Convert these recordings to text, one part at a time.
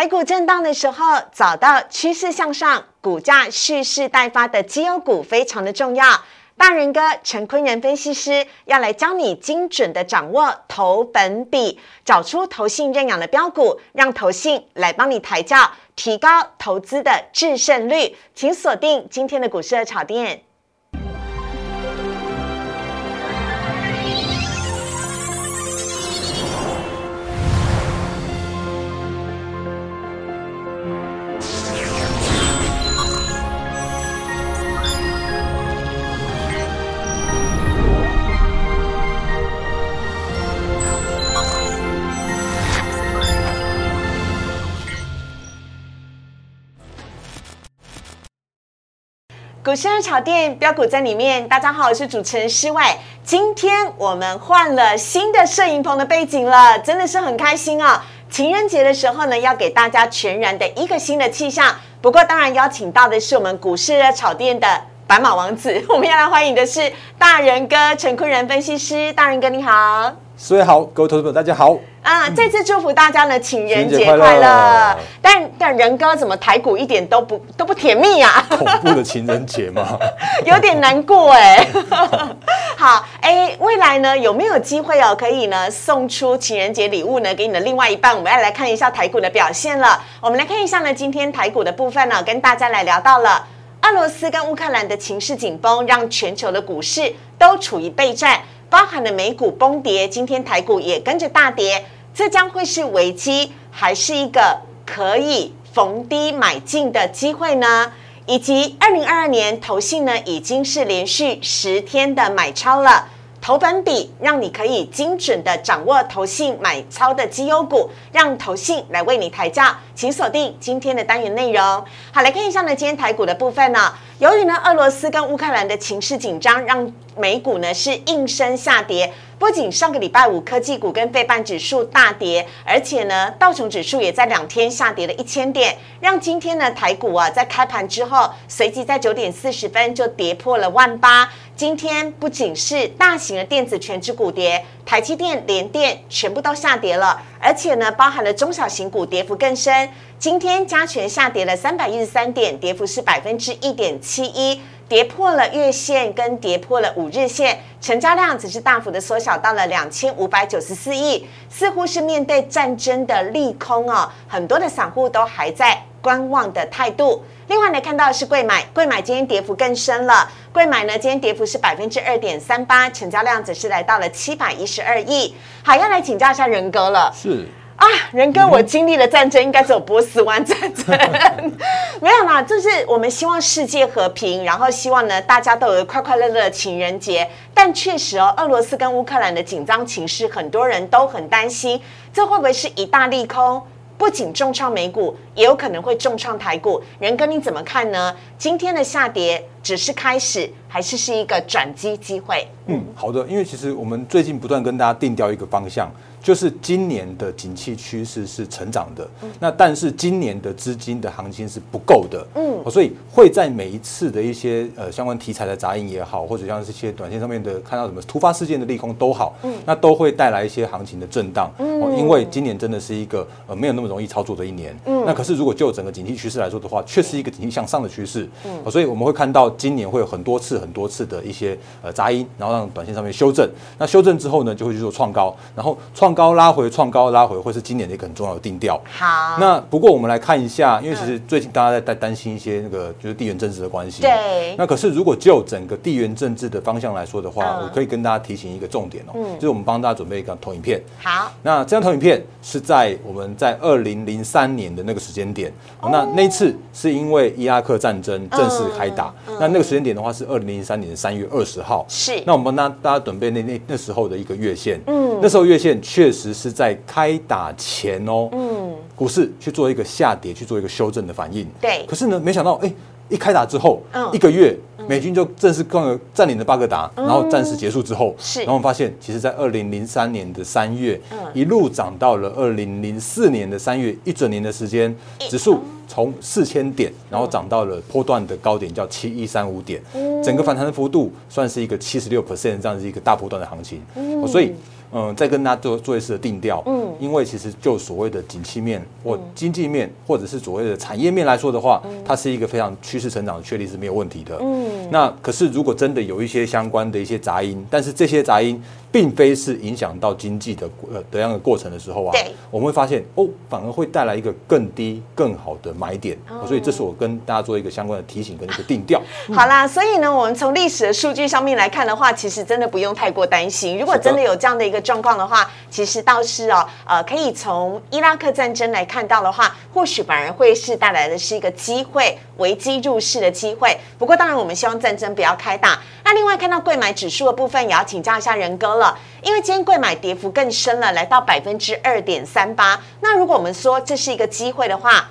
台股震荡的时候，找到趋势向上、股价蓄势待发的绩优股非常的重要。大人哥陈坤仁分析师要来教你精准的掌握投本比，找出投信认养的标股，让投信来帮你抬轿，提高投资的制胜率。请锁定今天的股市的炒店。股市二炒店标股在里面，大家好，我是主持人施伟。今天我们换了新的摄影棚的背景了，真的是很开心啊！情人节的时候呢，要给大家全然的一个新的气象。不过当然邀请到的是我们股市热炒店的白马王子，我们要来欢迎的是大人哥陈坤仁分析师，大人哥你好。各位好，各位投资朋友大家好。啊，这次祝福大家呢，情人节快乐。但但仁哥怎么台股一点都不都不甜蜜啊？恐怖的情人节吗？有点难过哎。好，哎，未来呢有没有机会哦，可以呢送出情人节礼物呢给你的另外一半？我们要来看一下台股的表现了。我们来看一下呢，今天台股的部分呢，跟大家来聊到了俄罗斯跟乌克兰的情势紧绷，让全球的股市都处于备战。包含了美股崩跌，今天台股也跟着大跌，这将会是危机，还是一个可以逢低买进的机会呢？以及二零二二年投信呢，已经是连续十天的买超了。投本比让你可以精准的掌握投信买超的绩优股，让投信来为你抬价，请锁定今天的单元内容。好，来看一下呢，今天台股的部分呢，由于呢俄罗斯跟乌克兰的情势紧张，让美股呢是应声下跌。不仅上个礼拜五科技股跟费半指数大跌，而且呢道琼指数也在两天下跌了一千点，让今天呢台股啊在开盘之后，随即在九点四十分就跌破了万八。今天不仅是大型的电子全指股跌，台积电、联电全部都下跌了，而且呢包含了中小型股跌幅更深。今天加权下跌了三百一十三点，跌幅是百分之一点七一。跌破了月线，跟跌破了五日线，成交量只是大幅的缩小到了两千五百九十四亿，似乎是面对战争的利空哦，很多的散户都还在观望的态度。另外呢，看到的是贵买，贵买今天跌幅更深了，贵买呢今天跌幅是百分之二点三八，成交量则是来到了七百一十二亿。好，要来请教一下人哥了，是。啊，仁哥，我经历了战争，应该只有波斯湾战争，没有啦。就是我们希望世界和平，然后希望呢大家都有快快乐乐的情人节。但确实哦，俄罗斯跟乌克兰的紧张情势，很多人都很担心，这会不会是一大利空？不仅重创美股，也有可能会重创台股。仁哥，你怎么看呢？今天的下跌只是开始，还是是一个转机机会？嗯，好的，因为其实我们最近不断跟大家定调一个方向。就是今年的景气趋势是成长的，那但是今年的资金的行情是不够的，嗯，所以会在每一次的一些呃相关题材的杂音也好，或者像这些短线上面的看到什么突发事件的利空都好，嗯，那都会带来一些行情的震荡，嗯，因为今年真的是一个呃没有那么容易操作的一年，嗯，那可是如果就整个景气趋势来说的话，却是一个景气向上的趋势，嗯，所以我们会看到今年会有很多次很多次的一些呃杂音，然后让短线上面修正，那修正之后呢，就会去做创高，然后创。高拉回创高拉回，会是今年的一个很重要的定调。好，那不过我们来看一下，因为其实最近大家在在担心一些那个就是地缘政治的关系。对。那可是如果就整个地缘政治的方向来说的话，我可以跟大家提醒一个重点哦，就是我们帮大家准备一个投影片。好。那这张投影片是在我们在二零零三年的那个时间点，那那次是因为伊拉克战争正式开打，那那个时间点的话是二零零三年的三月二十号。是。那我们帮大大家准备那那那时候的一个月线。嗯。那时候月线确。确实是在开打前哦，嗯，股市去做一个下跌，去做一个修正的反应。对，可是呢，没想到，哎，一开打之后，一个月，美军就正式占占领了巴格达，然后战事结束之后，是，然后我们发现，其实，在二零零三年的三月，一路涨到了二零零四年的三月，一整年的时间，指数从四千点，然后涨到了波段的高点，叫七一三五点，整个反弹的幅度算是一个七十六 percent 这样子一个大波段的行情，所以。嗯，再跟大家做做一次的定调。嗯，因为其实就所谓的景气面或经济面，或者是所谓的产业面来说的话，它是一个非常趋势成长的确立是没有问题的。嗯，那可是如果真的有一些相关的一些杂音，但是这些杂音并非是影响到经济的呃的样的过程的时候啊，对，我们会发现哦，反而会带来一个更低更好的买点。所以这是我跟大家做一个相关的提醒跟一个定调。好啦，所以呢，我们从历史的数据上面来看的话，其实真的不用太过担心。如果真的有这样的一个状况的话，其实倒是哦，呃，可以从伊拉克战争来看到的话，或许反而会是带来的是一个机会，危机入市的机会。不过当然，我们希望战争不要开大。那另外看到贵买指数的部分，也要请教一下仁哥了，因为今天贵买跌幅更深了，来到百分之二点三八。那如果我们说这是一个机会的话，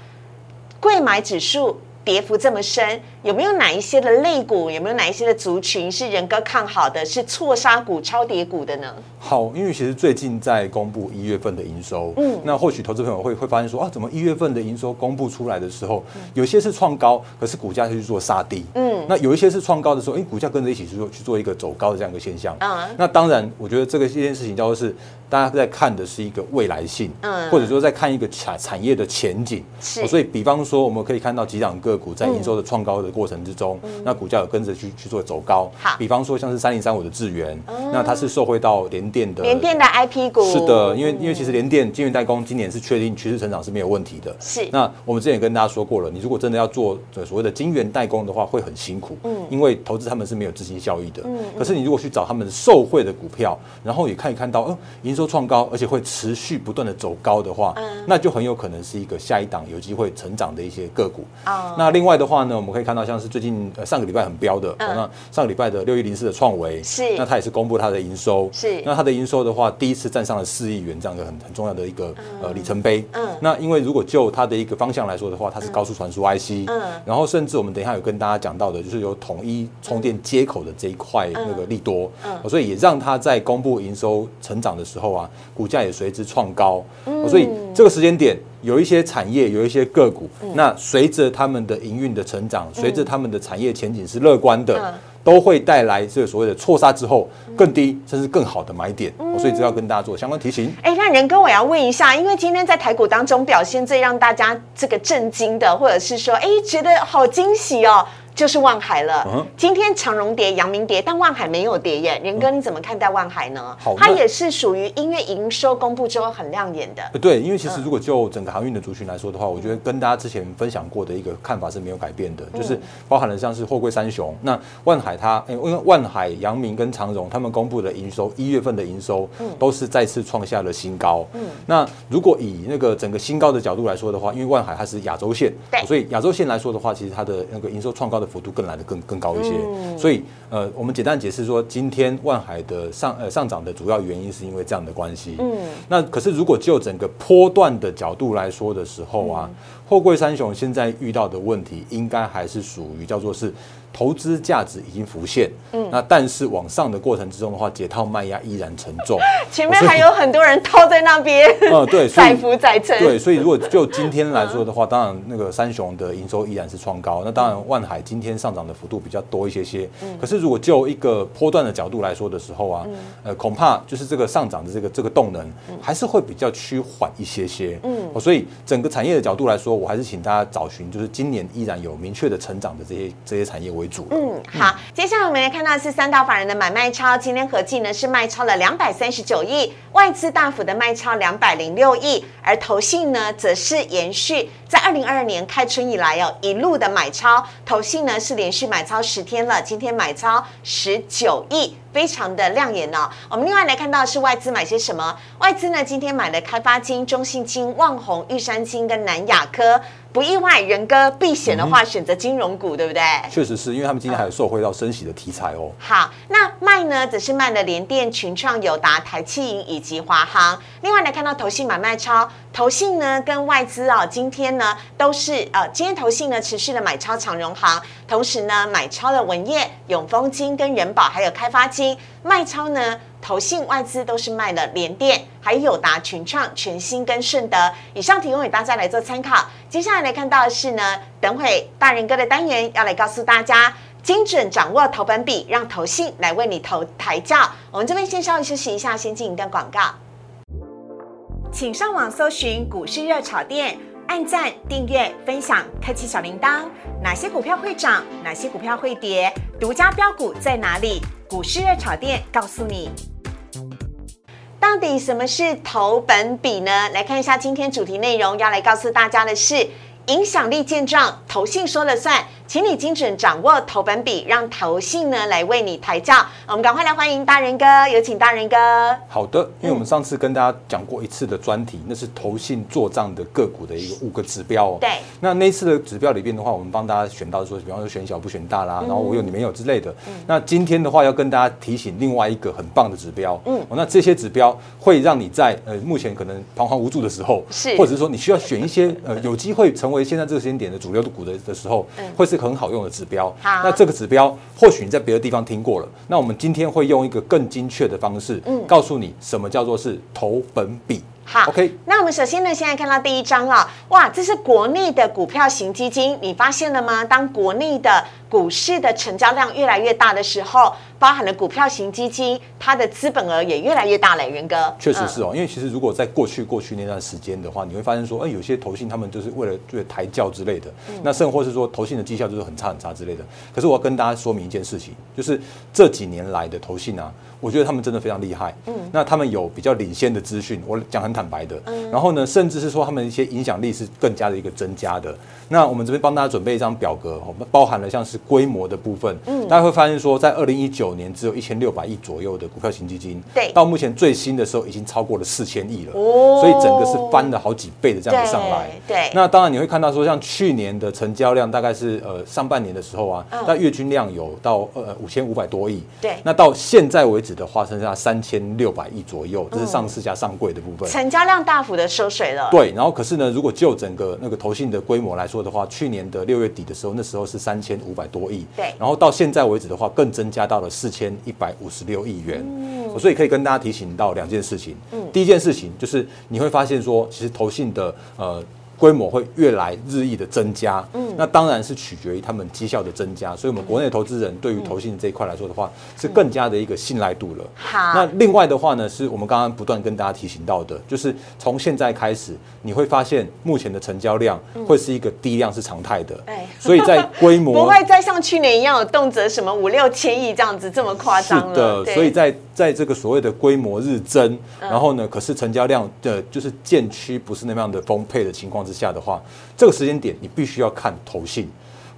贵买指数跌幅这么深，有没有哪一些的类股，有没有哪一些的族群是人哥看好的，是错杀股、超跌股的呢？好，因为其实最近在公布一月份的营收，嗯，那或许投资朋友会会发现说啊，怎么一月份的营收公布出来的时候，有些是创高，可是股价去做杀低，嗯，那有一些是创高的时候，哎，股价跟着一起去做去做一个走高的这样一个现象，嗯，那当然，我觉得这个这件事情叫做是大家在看的是一个未来性，嗯，或者说在看一个产产业的前景，是，所以比方说我们可以看到几档个股在营收的创高的过程之中，那股价有跟着去去做走高，好，比方说像是三零三五的智源，那它是受惠到联电的联电的 IP 股，是的，因为因为其实联电晶圆代工今年是确定趋势成长是没有问题的。是，那我们之前也跟大家说过了，你如果真的要做所谓的晶圆代工的话，会很辛苦，嗯，因为投资他们是没有资金效益的，嗯，可是你如果去找他们受惠的股票，然后也可以看到，嗯，营收创高，而且会持续不断的走高的话，嗯，那就很有可能是一个下一档有机会成长的一些个股。啊，那另外的话呢，我们可以看到像是最近呃上个礼拜很标的，那上个礼拜的六一零四的创维，是，那它也是公布它的营收，是，那它的营收的话，第一次站上了四亿元这样的很很重要的一个呃里程碑。嗯，那因为如果就它的一个方向来说的话，它是高速传输 IC，嗯，然后甚至我们等一下有跟大家讲到的，就是有统一充电接口的这一块那个利多，嗯，所以也让它在公布营收成长的时候啊，股价也随之创高。嗯，所以这个时间点有一些产业有一些个股，那随着他们的营运的成长，随着他们的产业前景是乐观的。都会带来这个所谓的错杀之后更低甚至更好的买点，所以这要跟大家做相关提醒。哎，那仁哥，我要问一下，因为今天在台股当中表现最让大家这个震惊的，或者是说，哎，觉得好惊喜哦。就是万海了。今天长荣跌，阳明跌，但万海没有跌耶。仁哥，你怎么看待万海呢？好，它也是属于音乐营收公布之后很亮眼的。对，因为其实如果就整个航运的族群来说的话，我觉得跟大家之前分享过的一个看法是没有改变的，就是包含了像是货柜三雄，那万海它，因为万海、阳明跟长荣他们公布的营收，一月份的营收都是再次创下了新高。嗯，那如果以那个整个新高的角度来说的话，因为万海它是亚洲线，对，所以亚洲线来说的话，其实它的那个营收创高的。幅度更来的更更高一些，所以呃，我们简单解释说，今天万海的上呃上涨的主要原因是因为这样的关系。嗯，那可是如果就整个波段的角度来说的时候啊，货柜三雄现在遇到的问题，应该还是属于叫做是。投资价值已经浮现，嗯，那但是往上的过程之中的话，解套卖压依然沉重，前面还有很多人套在那边，嗯，对，载浮载沉，对，所以如果就今天来说的话，当然那个三雄的营收依然是创高，那当然万海今天上涨的幅度比较多一些些，嗯，可是如果就一个波段的角度来说的时候啊，呃，恐怕就是这个上涨的这个这个动能还是会比较趋缓一些些，嗯，所以整个产业的角度来说，我还是请大家找寻就是今年依然有明确的成长的这些这些产业为主。嗯，好，接下来我们来看到是三大法人的买卖超，今天合计呢是卖超了两百三十九亿，外资大幅的卖超两百零六亿，而投信呢则是延续在二零二二年开春以来哦一路的买超，投信呢是连续买超十天了，今天买超十九亿。非常的亮眼哦。我们另外来看到是外资买些什么？外资呢今天买了开发金、中信金、旺宏、玉山金跟南亚科。不意外，仁哥避险的话选择金融股，对不对？确实是因为他们今天还有受惠到升息的题材哦。好，那卖呢则是卖了联电、群创、友达、台气银以及华航。另外来看到投信买卖超，投信呢跟外资啊今天呢都是呃今天投信呢持续的买超长荣行，同时呢买超了文业、永丰金跟人保还有开发金，卖超呢。投信外资都是卖了联电，还有达群创、全新跟顺德。以上提供给大家来做参考。接下来来看到的是呢，等会大人哥的单元要来告诉大家，精准掌握投本比，让投信来为你投抬轿。我们这边先稍微休息一下，先进一段广告。请上网搜寻股市热炒店，按赞、订阅、分享，开启小铃铛。哪些股票会涨？哪些股票会跌？独家标股在哪里？股市热炒店告诉你。到底什么是投本比呢？来看一下今天主题内容，要来告诉大家的是影响力见状，投信说了算。请你精准掌握投本比，让投信呢来为你抬轿。我们赶快来欢迎大人哥，有请大人哥。好的，因为我们上次跟大家讲过一次的专题，那是投信做账的个股的一个五个指标哦。对。那那次的指标里边的话，我们帮大家选到说，比方说选小不选大啦，然后我有你没有之类的。那今天的话，要跟大家提醒另外一个很棒的指标。嗯。那这些指标会让你在呃目前可能彷徨无助的时候，是，或者是说你需要选一些呃有机会成为现在这个时间点的主流的股的的时候，会是。很好用的指标，好，那这个指标或许你在别的地方听过了，那我们今天会用一个更精确的方式，嗯，告诉你什么叫做是投本比。好，OK。那我们首先呢，现在看到第一张啊，哇，这是国内的股票型基金，你发现了吗？当国内的股市的成交量越来越大的时候，包含了股票型基金，它的资本额也越来越大了。元哥，确实是哦，因为其实如果在过去过去那段时间的话，你会发现说，哎，有些投信他们就是为了为了抬轿之类的，那甚或是说投信的绩效就是很差很差之类的。可是我要跟大家说明一件事情，就是这几年来的投信啊。我觉得他们真的非常厉害，嗯，那他们有比较领先的资讯，我讲很坦白的，嗯，然后呢，甚至是说他们一些影响力是更加的一个增加的。那我们这边帮大家准备一张表格，哦，包含了像是规模的部分，嗯，大家会发现说，在二零一九年只有一千六百亿左右的股票型基金，对，到目前最新的时候已经超过了四千亿了，哦，所以整个是翻了好几倍的这样子上来，对。那当然你会看到说，像去年的成交量大概是呃上半年的时候啊，那月均量有到呃五千五百多亿，对。那到现在为止的话，剩下三。三千六百亿左右，这是上市加上柜的部分，成交量大幅的缩水了。对，然后可是呢，如果就整个那个投信的规模来说的话，去年的六月底的时候，那时候是三千五百多亿，对，然后到现在为止的话，更增加到了四千一百五十六亿元。嗯，所以可以跟大家提醒到两件事情。嗯，第一件事情就是你会发现说，其实投信的呃。规模会越来日益的增加，嗯，那当然是取决于他们绩效的增加，所以我们国内投资人对于投信这一块来说的话，是更加的一个信赖度了。好，那另外的话呢，是我们刚刚不断跟大家提醒到的，就是从现在开始，你会发现目前的成交量会是一个低量是常态的，哎，所以在规模 不会再像去年一样有动辄什么五六千亿这样子这么夸张了。的，所以在在这个所谓的规模日增，然后呢，可是成交量的就是渐趋不是那么样的丰沛的情况之下的话。这个时间点，你必须要看投信。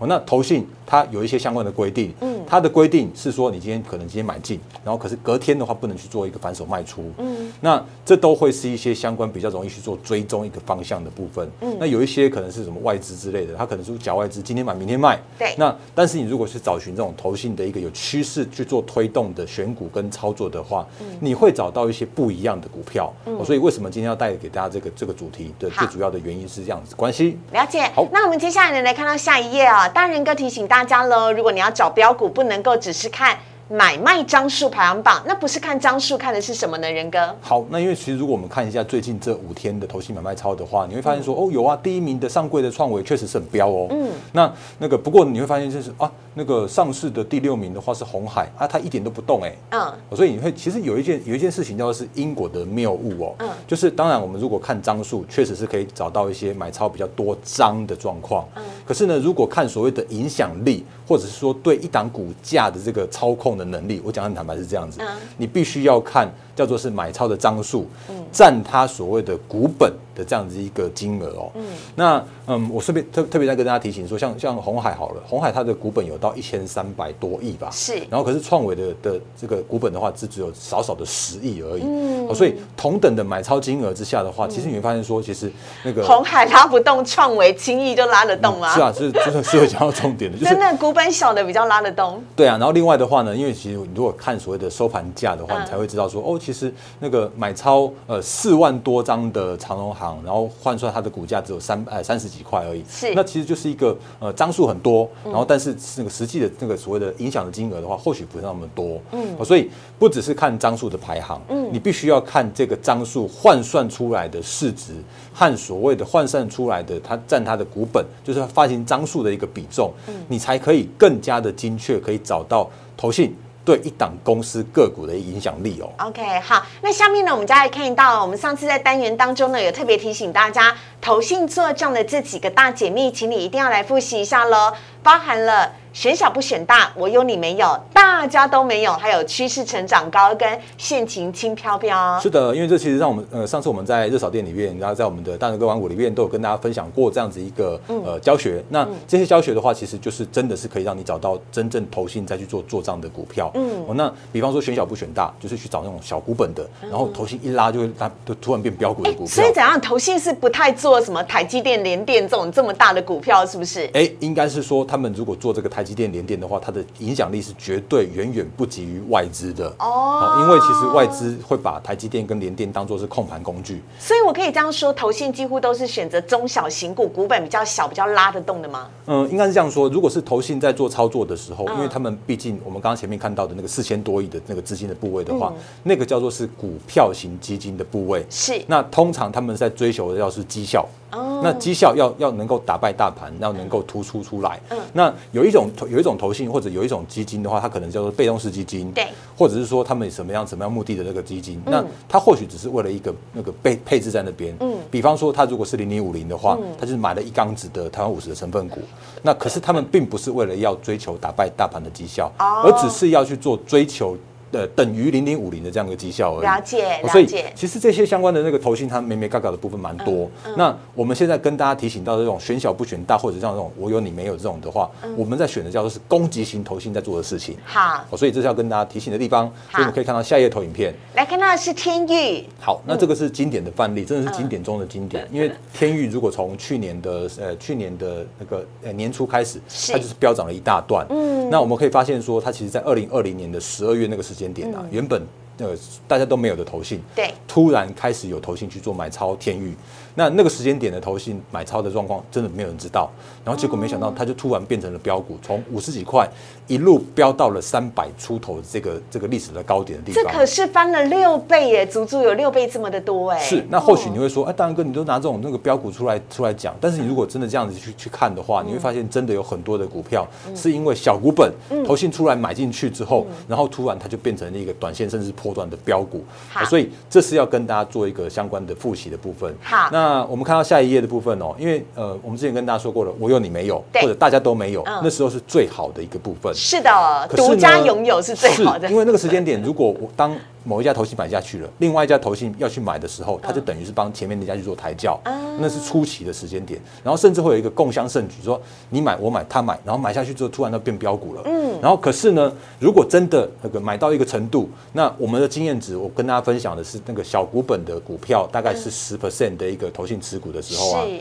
哦，那投信它有一些相关的规定，嗯，它的规定是说，你今天可能今天买进，然后可是隔天的话不能去做一个反手卖出，嗯，那这都会是一些相关比较容易去做追踪一个方向的部分，嗯，那有一些可能是什么外资之类的，它可能是假外资，今天买明天卖，对，那但是你如果是找寻这种投信的一个有趋势去做推动的选股跟操作的话，嗯，你会找到一些不一样的股票，嗯，所以为什么今天要带给大家这个这个主题的最主要的原因是这样子关系，了解，好，那我们接下来呢来看到下一页啊。大人哥提醒大家喽，如果你要找标股，不能够只是看买卖张数排行榜，那不是看张数，看的是什么呢？仁哥，好，那因为其实如果我们看一下最近这五天的投信买卖超的话，你会发现说，哦，有啊，第一名的上柜的创维确实是很标哦，嗯，那那个不过你会发现就是啊。那个上市的第六名的话是红海啊，它一点都不动哎，嗯，所以你会其实有一件有一件事情叫做是因果的谬误哦，嗯，就是当然我们如果看张数，确实是可以找到一些买超比较多张的状况，嗯，可是呢，如果看所谓的影响力，或者是说对一档股价的这个操控的能力，我讲很坦白是这样子，嗯，你必须要看叫做是买超的张数，嗯，占它所谓的股本。的这样子一个金额哦，嗯，那嗯，我顺便特特别再跟大家提醒说，像像红海好了，红海它的股本有到一千三百多亿吧，是，然后可是创维的的这个股本的话，只只有少少的十亿而已，嗯，所以同等的买超金额之下的话，其实你会发现说，其实那个红海拉不动，创维轻易就拉得动吗？是啊，是就是是会讲到重点的，就是真的股本小的比较拉得动。对啊，然后另外的话呢，因为其实你如果看所谓的收盘价的话，你才会知道说，哦，其实那个买超呃四万多张的长荣。行，然后换算它的股价只有三呃三十几块而已，是。那其实就是一个呃张数很多，然后但是那个实际的那个所谓的影响的金额的话，或许不是那么多，嗯，所以不只是看张数的排行，嗯，你必须要看这个张数换算出来的市值和所谓的换算出来的它占它的股本，就是它发行张数的一个比重，嗯，你才可以更加的精确，可以找到投信。对一档公司个股的影响力哦。OK，好，那下面呢，我们再来看到，我们上次在单元当中呢，有特别提醒大家，投信做账的这几个大解密，请你一定要来复习一下喽，包含了选小不选大，我有你没有，大家都没有，还有趋势成长高跟现情轻飘飘。是的，因为这其实让我们呃，上次我们在热炒店里面，然后在我们的大人哥玩股里面都有跟大家分享过这样子一个呃教学。那这些教学的话，其实就是真的是可以让你找到真正投信再去做做账的股票。嗯，哦，那比方说选小不选大，就是去找那种小股本的，然后投信一拉就会它就突然变标股的股票。所以怎样，投信是不太做什么台积电、联电这种这么大的股票，是不是？哎，应该是说他们如果做这个台积电、联电的话，它的影响力是绝对远远不及于外资的哦因为其实外资会把台积电跟联电当做是控盘工具。所以我可以这样说，投信几乎都是选择中小型股，股本比较小、比较拉得动的吗？嗯，应该是这样说。如果是投信在做操作的时候，嗯因为他们毕竟我们刚刚前面看到的那个四千多亿的那个资金的部位的嗯话，那个叫做是股票型基金的部位。是那通常他们在追求的要是绩效。哦那绩效要要能够打败大盘，要能够突出出来。嗯那有一种有一种投信或者有一种基金的话，它可能叫做被动式基金，对，嗯或者是说他们什么样什么样目的的那个基金，那它或许只是为了一个那个配配置在那边。嗯，比方说它如果是零零五零的话，它就是买了一缸子的台湾五十的成分股，那可是他们并不是为了要追求打败大盘的绩效，哦而只是要去做追求。呃，等于零零五零的这样一个绩效而已。了解哦所以了解其实这些相关的那个投信，它美美嘎嘎的部分蛮多。嗯那我们现在跟大家提醒到这种选小不选大，或者像这种我有你没有这种的话，嗯我们在选的叫做是攻击型投信在做的事情。好，哦，所以这是要跟大家提醒的地方。所以我们可以看到下一页投影片。来看到的是天域，好，那这个是经典的范例，真的是经典中的经嗯典。因为天域如果从去年的呃去年的那个呃年初开始，它就是飙涨了一大段。嗯，那我们可以发现说，它其实在二零二零年的十二月那个时间点啊，原本呃大家都没有的投信，嗯对突然开始有投信去做买超天域。那那个时间点的投信买超的状况，真的没有人知道。然后结果没想到，它就突然变成了标股，从五十几块一路飙到了三百出头这个这个历史的高点的地方。这可是翻了六倍耶，足足有六倍这么的多哎。是，那或许你哦会说，哎，大然哥，你都拿这种那个标股出来出来讲，但是你如果真的这样子去去看的话，你会发现真的有很多的股票是因为小股本嗯。投信出来买进去之后，然后突然它就变成了一个短线甚至波段的标股好，所以这是要跟大家做一个相关的复习的部分。好。那我们看到下一页的部分哦，因为呃，我们之前跟大家说过了，我有你没有，对。或者大家都没有嗯，那时候是最好的一个部分。是的，独家拥有是最好的。因为那个时间点，如果我当某一家投信买下去了，另外一家投信要去买的时候，它就等于是帮前面那家去做抬轿，那是初期的时间点。然后甚至会有一个共襄盛举，说你买我买他买，然后买下去之后突然就变标股了。嗯，然后可是呢，如果真的那个买到一个程度，那我们的经验值，我跟大家分享的是那个小股本的股票，大概是十 percent 的一个投信持股的时候啊，是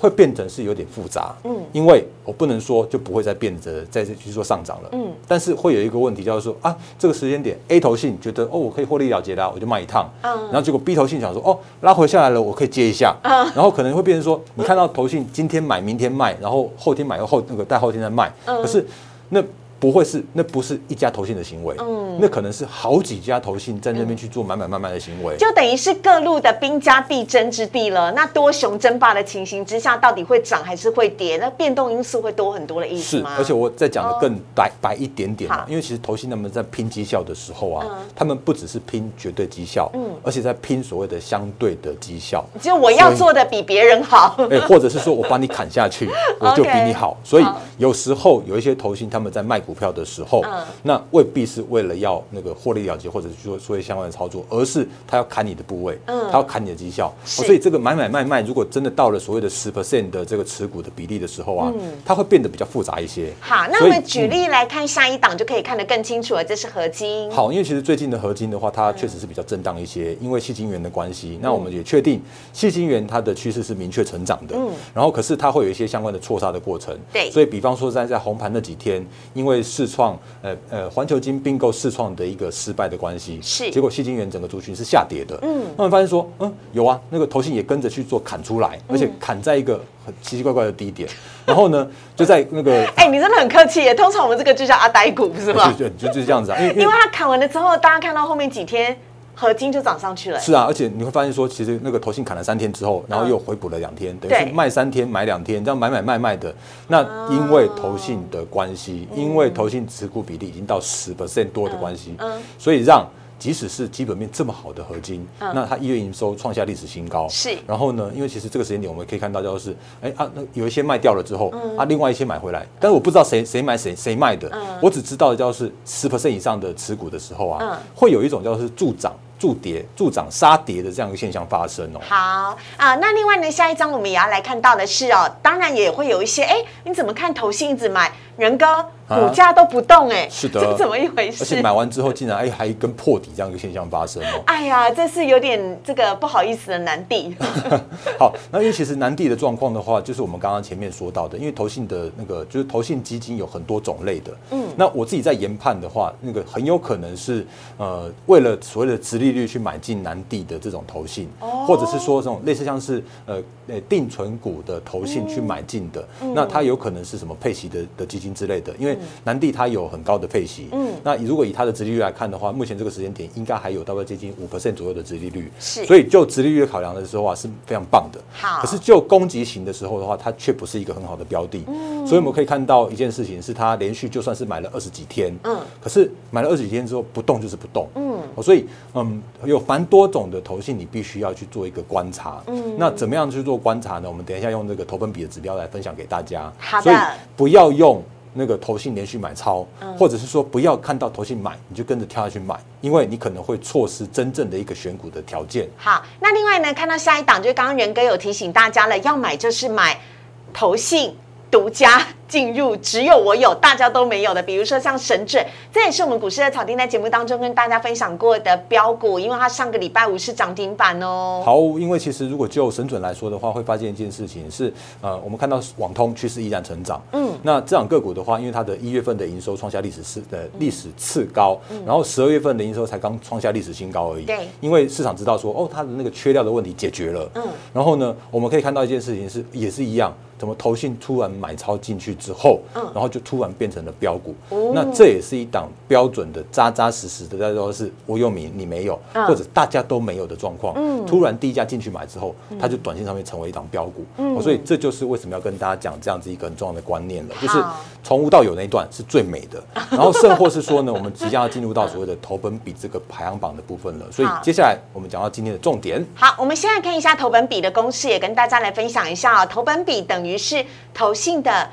会变成是有点复杂，嗯，因为我不能说就不会再变着再去做上涨了，嗯，但是会有一个问题，就是说啊，这个时间点 A 头信觉得哦，我可以获利了结啦，我就卖一趟，嗯，然后结果 B 头信想说哦，拉回下来了，我可以接一下，啊，然后可能会变成说，你看到头信今天买，明天卖，然后后天买，后那个待后天再卖，可是那。不会是，那不是一家投信的行为，嗯，那可能是好几家投信在那边去做买买卖卖的行为，就等于是各路的兵家必争之地了。那多雄争霸的情形之下，到底会涨还是会跌？那变动因素会多很多的意思是吗？，而且我再讲的更白、白一点点因为其实投信他们在拼绩效的时候啊，嗯他们不只是拼绝对绩效，嗯，而且在拼所谓的相对的绩效。就我要做的比别人好。哎、或者是说我把你砍下去，我就比你好。所以有时候有一些投信他们在卖股票的时候，嗯那未必是为了要那个获利了结，或者是说做一些相关的操作，而是他要砍你的部位，嗯他要砍你的绩效。所以这个买买卖卖，如果真的到了所谓的十 percent 的这个持股的比例的时候啊，它会变得比较复杂一些。嗯好，那我们举例来看下一档，就可以看得更清楚了。这是合金，好，因为其实最近的合金的话，它确实是比较震荡一些，因为细晶元的关系。那我们也确定细晶元它的趋势是明确成长的，嗯，然后可是它会有一些相关的错杀的过程，对所以比方说在在红盘那几天，因为视创呃呃环球金并购视视创的一个失败的关系，是结果细金元整个族群是下跌的。嗯，那我们发现说，嗯，有啊，那个投信也跟着去做砍出来，而且砍在一个很奇奇怪怪的低点，然后呢，就在那个哎、你真的很客气耶。通常我们这个就叫阿呆股，不是吗？就就是这样子啊，因为因为它砍完了之后，大家看到后面几天合金就涨上去了。是啊，而且你会发现说，其实那个投信砍了三天之后，然后又回补了两天，等于卖三天买两天，这样买买卖卖的。那因为投信的关系，因为投信持股比例已经到十 percent 多的关系，嗯所以让。即使是基本面这么好的合金，那它一月营收创下历史新高。是然后呢，因为其实这个时间点我们可以看到，就是哎啊，那有一些卖掉了之后，啊，另外一些买回来，但是我不知道谁谁买谁谁卖的，我只知道叫是十 percent 以上的持股的时候啊，嗯会有一种叫是助涨、助跌、助涨杀跌的这样一个现象发生哦。好啊，那另外呢，下一章我们也要来看到的是哦，当然也会有一些，哎，你怎么看投信一直买，元哥股价都不动，哎、是的这怎么一回事而且？买完之后竟然哎还跟破底这样一个现象发生哦。哎呀，这是有点这个不好意思的南地。好，那因为其实南地的状况的话，就是我们刚刚前面说到的，因为投信的那个就是投信基金有很多种类的，嗯，那我自己在研判的话，那个很有可能是呃为了所谓的直利率去买进南地的这种投信，或者是说这种类似像是呃呃定存股的投信去买进的，那它有可能是什么配息的的基金之类的，因为南地它有很高的配息，嗯，那如果以它的直利率来看的话，目前这个时间点应该还有大概接近五 percent 左右的直利率，是。所以就直利率考量的时候啊是非常棒的。好。可是就攻击型的时候的话，它却不是一个很好的标的。所以我们可以看到一件事情是，它连续就算是买了二十几天，嗯。可是买了二十几天之后不动就是不动，嗯，所以嗯有繁多种的投信，你必须要去做一个观察。嗯，那怎么样去做观察呢？我们等一下用这个投本比的指标来分享给大家。好的所以不要用。那个投信连续买超，或者是说不要看到投信买你就跟着跳下去买，因为你可能会错失真正的一个选股的条件。好，那另外呢，看到下一档，就是刚刚元哥有提醒大家了，要买就是买投信独家进入，只有我有，大家都没有的。比如说像神准，这也是我们股市的草丁在节目当中跟大家分享过的标股，因为它上个礼拜五是涨停板哦。好，因为其实如果就神准来说的话，会发现一件事情是，呃，我们看到网通趋势依然成长，嗯，那这两个股的话，因为它的一月份的营收创下历史次的历史次高，然后十二月份的营收才刚创下历史新高而已，对因为市场知道说，哦，它的那个缺料的问题解决了，嗯，然后呢，我们可以看到一件事情是，也是一样。怎么投信突然买超进去之后，然后就突然变成了标股，那这也是一档标准的扎扎实实的，在说是我有名你没有，或者大家都没有的状况，突然低价进去买之后，它就短线上面成为一档标股，哦所以这就是为什么要跟大家讲这样子一个很重要的观念了，就是好从无到有那一段是最美的，然后甚或是说呢，我们即将要进入到所谓的投本比这个排行榜的部分了，所以接下来我们讲到今天的重点。好，我们现在看一下投本比的公式，也跟大家来分享一下啊、投本比等于是投信的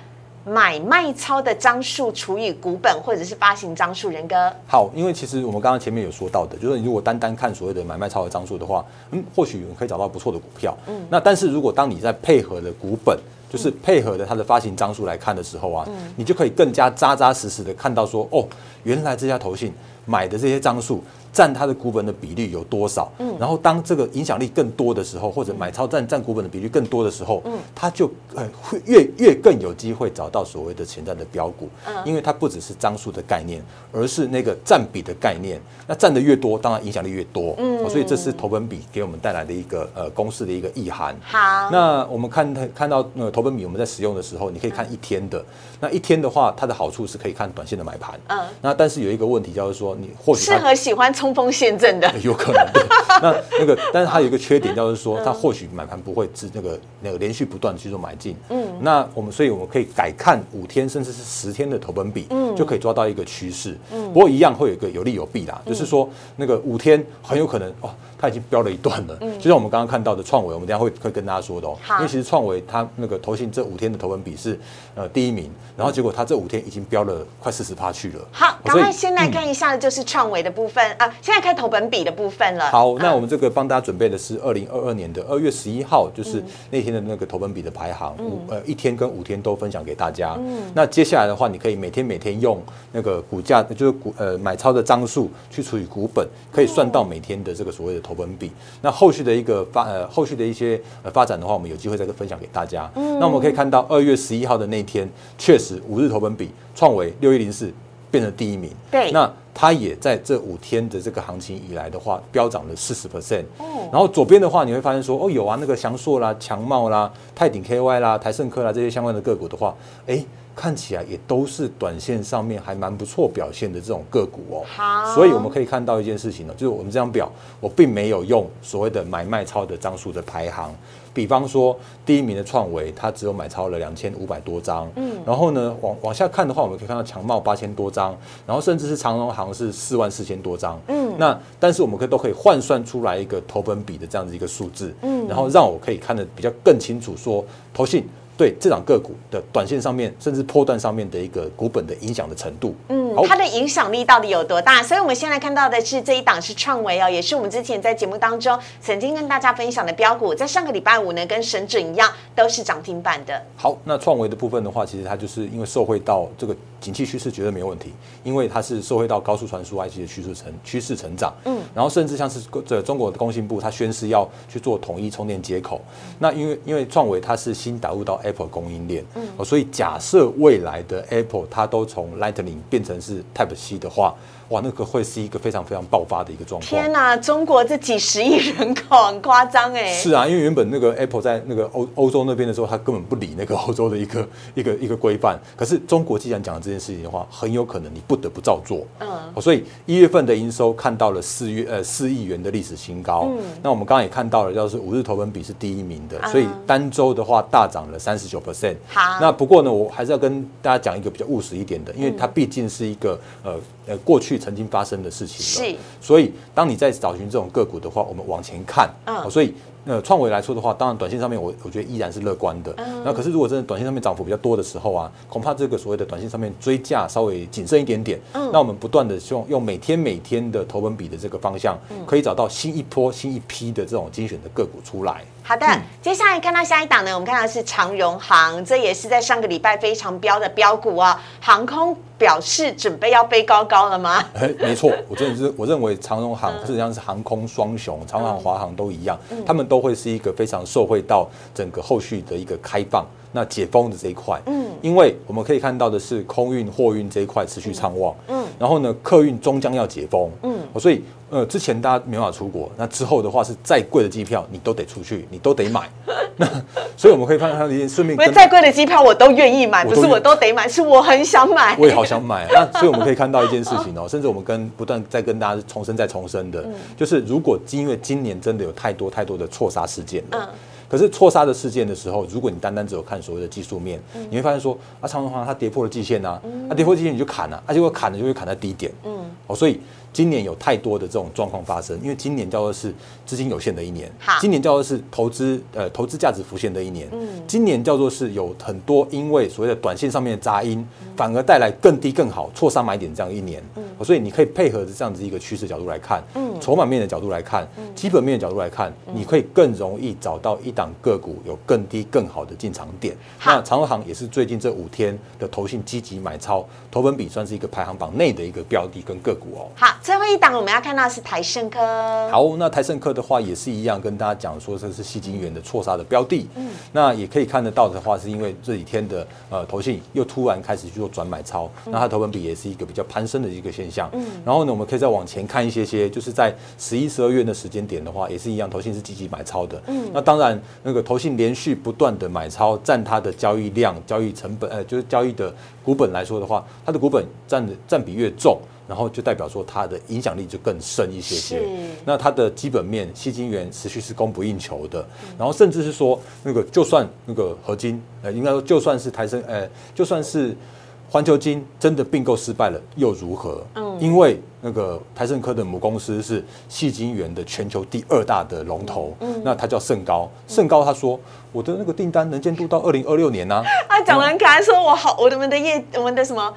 买卖超的张数除以股本或者是发行张数。仁哥，好，因为其实我们刚刚前面有说到的，就是你如果单单看所谓的买卖超的张数的话，嗯，或许你可以找到不错的股票。嗯，那但是如果当你在配合的股本，就是配合的它的发行张数来看的时候啊，你就可以更加扎扎实实的看到说，哦，原来这家投信买的这些张数占它的股本的比例有多少？嗯，然后当这个影响力更多的时候，或者买超占占股本的比例更多的时候，嗯，它就呃会越越更有机会找到所谓的潜在的标股，嗯，因为它不只是张数的概念，而是那个占比的概念。那占的越多，当然影响力越多，嗯，所以这是投本比给我们带来的一个呃公式的一个意涵。好，那我们看看到呃投本比我们在使用的时候，你可以看一天的。那一天的话，它的好处是可以看短线的买盘。嗯那但是有一个问题，就是说你或许适合喜欢冲锋陷阵的。有可能对。那那个，但是它有一个缺点，就是说它或许买盘不会是那个那个连续不断地去做买进。嗯。那我们所以我们可以改看五天甚至是十天的投本比，嗯，就可以抓到一个趋势。嗯。不过一样会有一个有利有弊啦，就是说那个五天很有可能哦，它已经飙了一段了。嗯。就像我们刚刚看到的创维，我们等一下会会跟大家说的哦。因为其实创维它那个投信这五天的投本比是呃第一名，然后结果它这五天已经飙了快四十趴去了。好，赶快先来看一下的就是创维的部分、啊，现在看投本比的部分了。好，那嗯我们这个帮大家准备的是二零二二年的二月十一号，就是那天的那个投本比的排行，五呃一天跟五天都分享给大家。嗯那接下来的话，你可以每天每天用那个股价，就是股呃买超的张数去除以股本，可以算到每天的这个所谓的投本比。那后续的一个发呃后续的一些呃发展的话，我们有机会再分享给大家。那我们可以看到二月十一号的那一天，确实五日投本比创维六一零四变成第一名。对那它也在这五天的这个行情以来的话，飙涨了四十 percent。哦，然后左边的话，你会发现说，哦，有啊，那个翔硕啦、强茂啦、泰鼎 KY 啦、台盛科啦这些相关的个股的话，哎，看起来也都是短线上面还蛮不错表现的这种个股哦。好，所以我们可以看到一件事情呢，就是我们这张表，我并没有用所谓的买卖超的张数的排行。比方说，第一名的创维，它只有买超了两千五百多张，嗯，然后呢，往往下看的话，我们可以看到强茂八千多张，然后甚至是长荣行是四万四千多张，嗯，那但是我们可以都可以换算出来一个投本比的这样子一个数字，嗯，然后让我可以看得比较更清楚，说投信对这档个股的短线上面，甚至波段上面的一个股本的影响的程度，嗯，它的影响力到底有多大？所以我们现在看到的是这一档是创维哦，也是我们之前在节目当中曾经跟大家分享的标股，在上个礼拜五呢，跟神准一样，都是涨停板的。好，那创维的部分的话，其实它就是因为受惠到这个景气趋势，绝对没有问题，因为它是受惠到高速传输 IC 的趋势成趋势成长，嗯，然后甚至像是这中国的工信部，它宣示要去做统一充电接口，那因为因为创维它是新导入到 Apple 供应链，嗯，所以假设未来的 Apple 它都从 Lightning 变成是 Type C 的话，哇，那个会是一个非常非常爆发的一个状况。天哪，中国这几十亿人口很夸张哎。是啊，因为原本那个 Apple 在那个欧欧洲那边的时候，它根本不理那个欧洲的一个一个一个规范。可是中国既然讲了这件事情的话，很有可能你不得不照做。嗯，所以一月份的营收看到了四月呃四亿元的历史新高。嗯，那我们刚刚也看到了，就是五日投文比是第一名的，所以单周的话大涨了三十九 percent。好，那不过呢，我还是要跟大家讲一个比较务实一点的，因为它毕竟是一个呃呃过去曾经发生的事情了。是，所以当你在找寻这种个股的话，我们往前看。嗯所以。呃，创维来说的话，当然短线上面我我觉得依然是乐观的。那可是如果真的短线上面涨幅比较多的时候啊，恐怕这个所谓的短线上面追价稍微谨慎一点点。那我们不断的希望用每天每天的投本比的这个方向，可以找到新一波新一批的这种精选的个股出来。好的，接下来看到下一档呢，我们看到是长荣航，这也是在上个礼拜非常标的标股啊。航空表示准备要飞高高了吗？哎，没错，我真的是我认为长荣航实际上是航空双雄，长航、华航都一样，他们都会是一个非常受惠到整个后续的一个开放。那解封的这一块，嗯，因为我们可以看到的是空运、货运这一块持续畅旺，嗯，然后呢，客运终将要解封，嗯，所以呃，之前大家没办法出国，那之后的话是再贵的机票你都得出去，你都得买，那所以我们可以看到它一顺便不是再贵的机票我都愿意买，不是我都得买，是我很想买，我也好想买。那所以我们可以看到一件事情哦，甚至我们跟不断在跟大家重申再重申的，就是如果因为今年真的有太多太多的错杀事件了。可是错杀的事件的时候，如果你单单只有看所谓的技术面，你会发现说啊，长荣航它跌破了季线呐，啊跌破季线你就砍了，啊结果砍了就会砍在低点，嗯，哦，所以今年有太多的这种状况发生，因为今年叫做是资金有限的一年，今年叫做是投资呃投资价值浮现的一年，嗯，今年叫做是有很多因为所谓的短线上面的杂音，反而带来更低更好错杀买点这样一年，嗯，所以你可以配合着这样子一个趋势角度来看，嗯，筹码面的角度来看，基本面的角度来看，你可以更容易找到一档个股有更低更好的进场点。那长荣行也是最近这五天的投信积极买超，投本比算是一个排行榜内的一个标的跟个股哦。好，最后一档我们要看到是台盛科。好，那台盛科的话也是一样，跟大家讲说这是细晶元的错杀的标的。嗯，那也可以看得到的话，是因为这几天的呃投信又突然开始去做转买超，那它投本比也是一个比较攀升的一个现象。嗯，然后呢，我们可以再往前看一些些，就是在十一、十二月的时间点的话，也是一样，投信是积极买超的。嗯，那当然那个投信连续不断的买超，占它的交易量、交易成本，呃，就是交易的股本来说的话，它的股本占的占比越重。然后就代表说它的影响力就更深一些些。那它的基本面，细金元持续是供不应求的。然后甚至是说，那个就算那个合金，呃，应该说就算是台升，呃，就算是环球金真的并购失败了，又如何？嗯，因为那个台盛科的母公司是细金源的全球第二大的龙头，嗯，那它叫盛高。盛高他说，我的那个订单能见度到二零二六年呢。啊，讲完可爱，说我好，我们的业，我们的什么？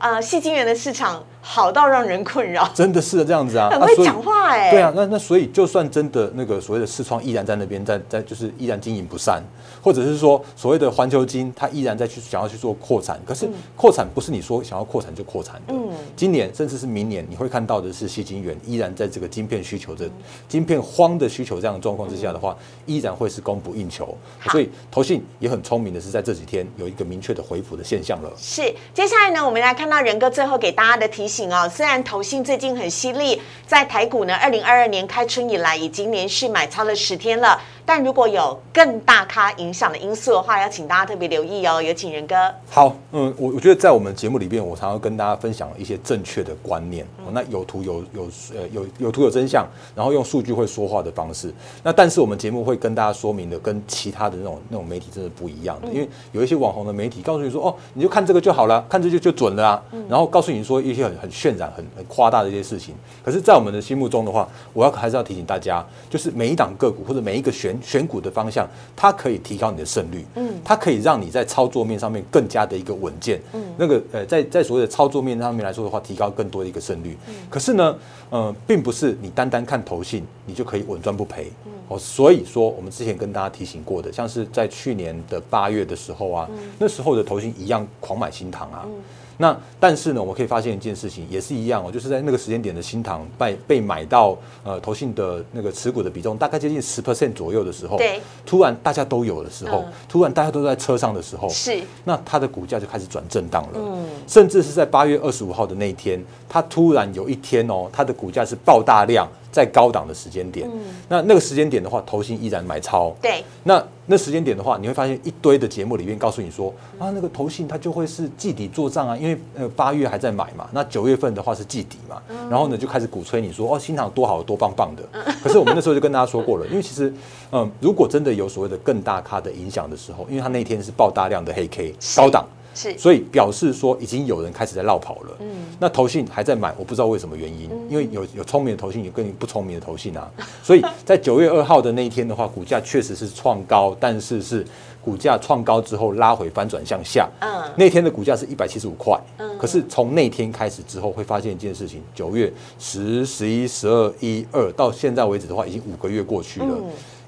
呃，细晶圆的市场好到让人困扰，真的是这样子啊，很会讲话哎。对啊，那那所以就算真的那个所谓的视创依然在那边，在在就是依然经营不善，或者是说所谓的环球金，它依然在去想要去做扩产，可是扩产不是你说想要扩产就扩产的。嗯，今年甚至是明年，你会看到的是细晶圆依然在这个晶片需求的晶片荒的需求这样的状况之下的话，依然会是供不应求。所以投信也很聪明的是在这几天有一个明确的回补的现象了。是，接下来呢，我们来看到仁哥最后给大家的提醒。醒哦，虽然投信最近很犀利，在台股呢，二零二二年开春以来已经连续买超了十天了。但如果有更大咖影响的因素的话，要请大家特别留意哦。有请仁哥。好，嗯，我我觉得在我们节目里边，我常常跟大家分享一些正确的观念。那有图有有呃有有图有真相，然后用数据会说话的方式。那但是我们节目会跟大家说明的，跟其他的那种那种媒体真的不一样的，因为有一些网红的媒体告诉你说，哦，你就看这个就好了，看这就就准了啊。然后告诉你说一些很很渲染、很很夸大的一些事情。可是，在我们的心目中的话，我要还是要提醒大家，就是每一档个股或者每一个选选股的方向，它可以提高你的胜率，嗯，它可以让你在操作面上面更加的一个稳健，嗯，那个呃，在在所谓的操作面上面来说的话，提高更多的一个胜率。可是呢，呃，并不是你单单看投信，你就可以稳赚不赔，哦，所以说我们之前跟大家提醒过的，像是在去年的八月的时候啊，那时候的投信一样狂买新塘啊。那但是呢，我们可以发现一件事情，也是一样哦，就是在那个时间点的新塘被被买到呃投信的那个持股的比重大概接近十 percent 左右的时候，对，突然大家都有的时候，突然大家都在车上的时候，是，那它的股价就开始转震荡了，嗯，甚至是在八月二十五号的那一天，它突然有一天哦，它的股价是爆大量。在高档的时间点，那那个时间点的话，投信依然买超。对，那那时间点的话，你会发现一堆的节目里面告诉你说啊，那个投信它就会是季底做账啊，因为呃八月还在买嘛，那九月份的话是季底嘛，然后呢就开始鼓吹你说哦新塘多好多棒棒的。可是我们那时候就跟大家说过了，因为其实嗯，如果真的有所谓的更大咖的影响的时候，因为它那天是爆大量的黑 K 高档。是，所以表示说已经有人开始在绕跑了。嗯，那投信还在买，我不知道为什么原因。因为有有聪明的投信，有跟你不聪明的投信啊。所以在九月二号的那一天的话，股价确实是创高，但是是股价创高之后拉回翻转向下。嗯，那天的股价是一百七十五块。嗯，可是从那天开始之后，会发现一件事情：九月十、十一、十二、一二到现在为止的话，已经五个月过去了，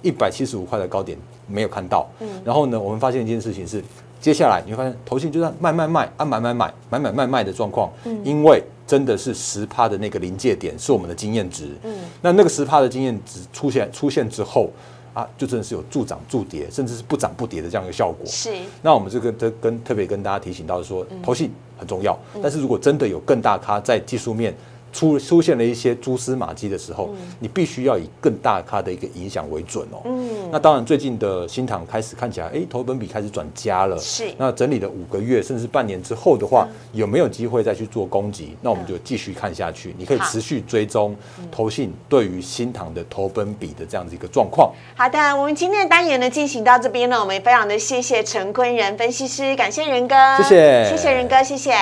一百七十五块的高点没有看到。嗯，然后呢，我们发现一件事情是。接下来你会发现，投信就在卖卖卖啊买买买买买卖卖的状况，嗯，因为真的是十趴的那个临界点是我们的经验值，嗯，那那个十趴的经验值出现出现之后，啊，就真的是有助涨助跌，甚至是不涨不跌的这样一个效果，是。那我们这个跟跟特别跟大家提醒到说，投信很重要，但是如果真的有更大咖在技术面。出出现了一些蛛丝马迹的时候，你必须要以更大咖的一个影响为准哦。嗯，那当然，最近的新塘开始看起来，哎，投本比开始转加了。是，那整理了五个月甚至半年之后的话，有没有机会再去做攻击？那我们就继续看下去。你可以持续追踪投信对于新塘的投本比的这样子一个状况。好的，我们今天的单元呢进行到这边呢，我们也非常的谢谢陈坤仁分析师，感谢仁哥，谢谢，谢谢仁哥，谢谢。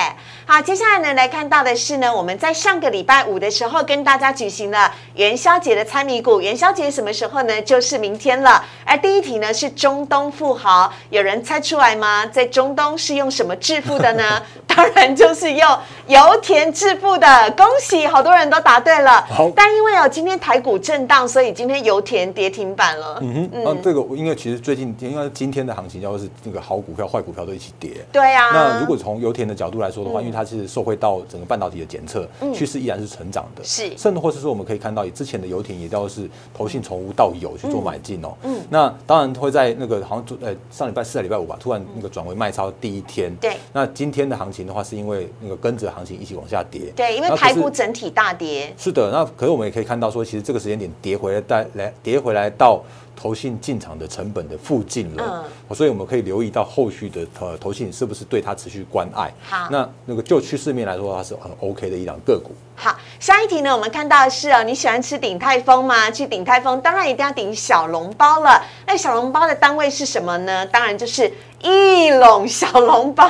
好，接下来呢来看到的是呢，我们在上个礼拜五的时候跟大家举行了元宵节的猜谜谷。元宵节什么时候呢？就是明天了。而第一题呢是中东富豪，有人猜出来吗？在中东是用什么致富的呢？当然就是用油田致富的。恭喜，好多人都答对了。好，但因为哦今天台股震荡，所以今天油田跌停板了。嗯哼，啊，这个因为其实最近因为今天的行情，要是那个好股票、坏股票都一起跌。对啊。那如果从油田的角度来说的话，因为它是受惠到整个半导体的检测，趋势依然是成长的。是，甚至或是说我们可以看到，之前的油田也都是投信从无到有去做买进哦。嗯，那当然会在那个好像呃上礼拜四、礼拜五吧，突然那个转为卖超第一天。对。那今天的行情的话，是因为那个跟着行情一起往下跌。对，因为台股整体大跌。是的，那可是我们也可以看到说，其实这个时间点跌回来带来跌回来到。投信进场的成本的附近了，所以我们可以留意到后续的呃投信是不是对它持续关爱。好，那那个就趋势面来说，它是很 OK 的一档个股。好，下一题呢，我们看到的是哦，你喜欢吃鼎泰丰吗？去鼎泰丰当然一定要顶小笼包了。那小笼包的单位是什么呢？当然就是。翼龙小笼包，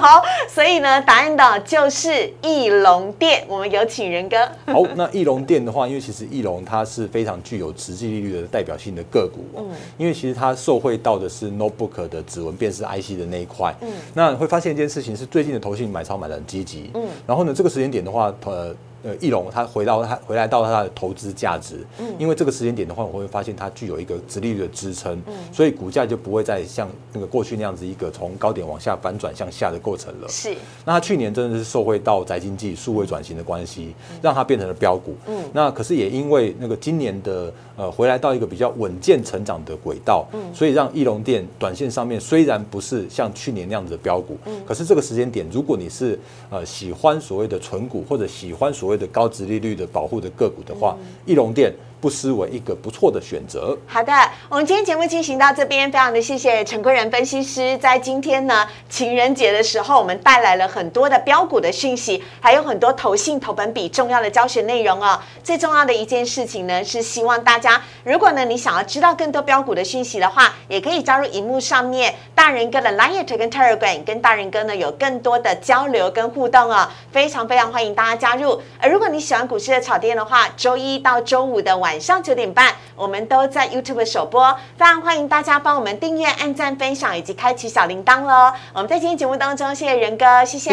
所以呢，答案的就是翼龙店。我们有请仁哥。好，那翼龙店的话，因为其实翼龙它是非常具有实际利率的代表性的个股。嗯，因为其实它受惠到的是 notebook 的指纹辨识 IC 的那一块。嗯，那会发现一件事情是，最近的投信买超买的很积极。嗯，然后呢，这个时间点的话，呃。呃翼龙它回到它回来到它的投资价值，嗯，因为这个时间点的话，我会发现它具有一个直利率的支撑，嗯，所以股价就不会再像那个过去那样子一个从高点往下反转向下的过程了。是，那它去年真的是受惠到宅经济数位转型的关系，让它变成了标股，嗯，那可是也因为那个今年的呃回来到一个比较稳健成长的轨道，嗯，所以让翼龙店短线上面虽然不是像去年那样子的标股，嗯，可是这个时间点，如果你是呃喜欢所谓的纯股或者喜欢所谓的高值利率的保护的个股的话，翼龙店不失为一个不错的选择。好的，我们今天节目进行到这边，非常的谢谢陈贵仁分析师，在今天呢情人节的时候，我们带来了很多的标股的讯息，还有很多投信、投本比重要的教学内容哦。最重要的一件事情呢，是希望大家，如果呢你想要知道更多标股的讯息的话，也可以加入荧幕上面大人哥的 Line 跟 Telegram，跟大人哥呢有更多的交流跟互动哦，非常非常欢迎大家加入。而如果你喜欢股市的炒店的话，周一到周五的晚上九点半，我们都在 YouTube 首播，非常欢迎大家帮我们订阅、按赞、分享以及开启小铃铛喽。我们在今天节目当中，谢谢仁哥，谢谢，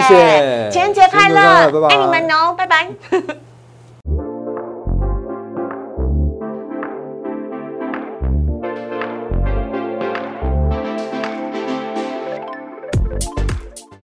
情人节快乐乐，拜拜爱你们哦，拜拜。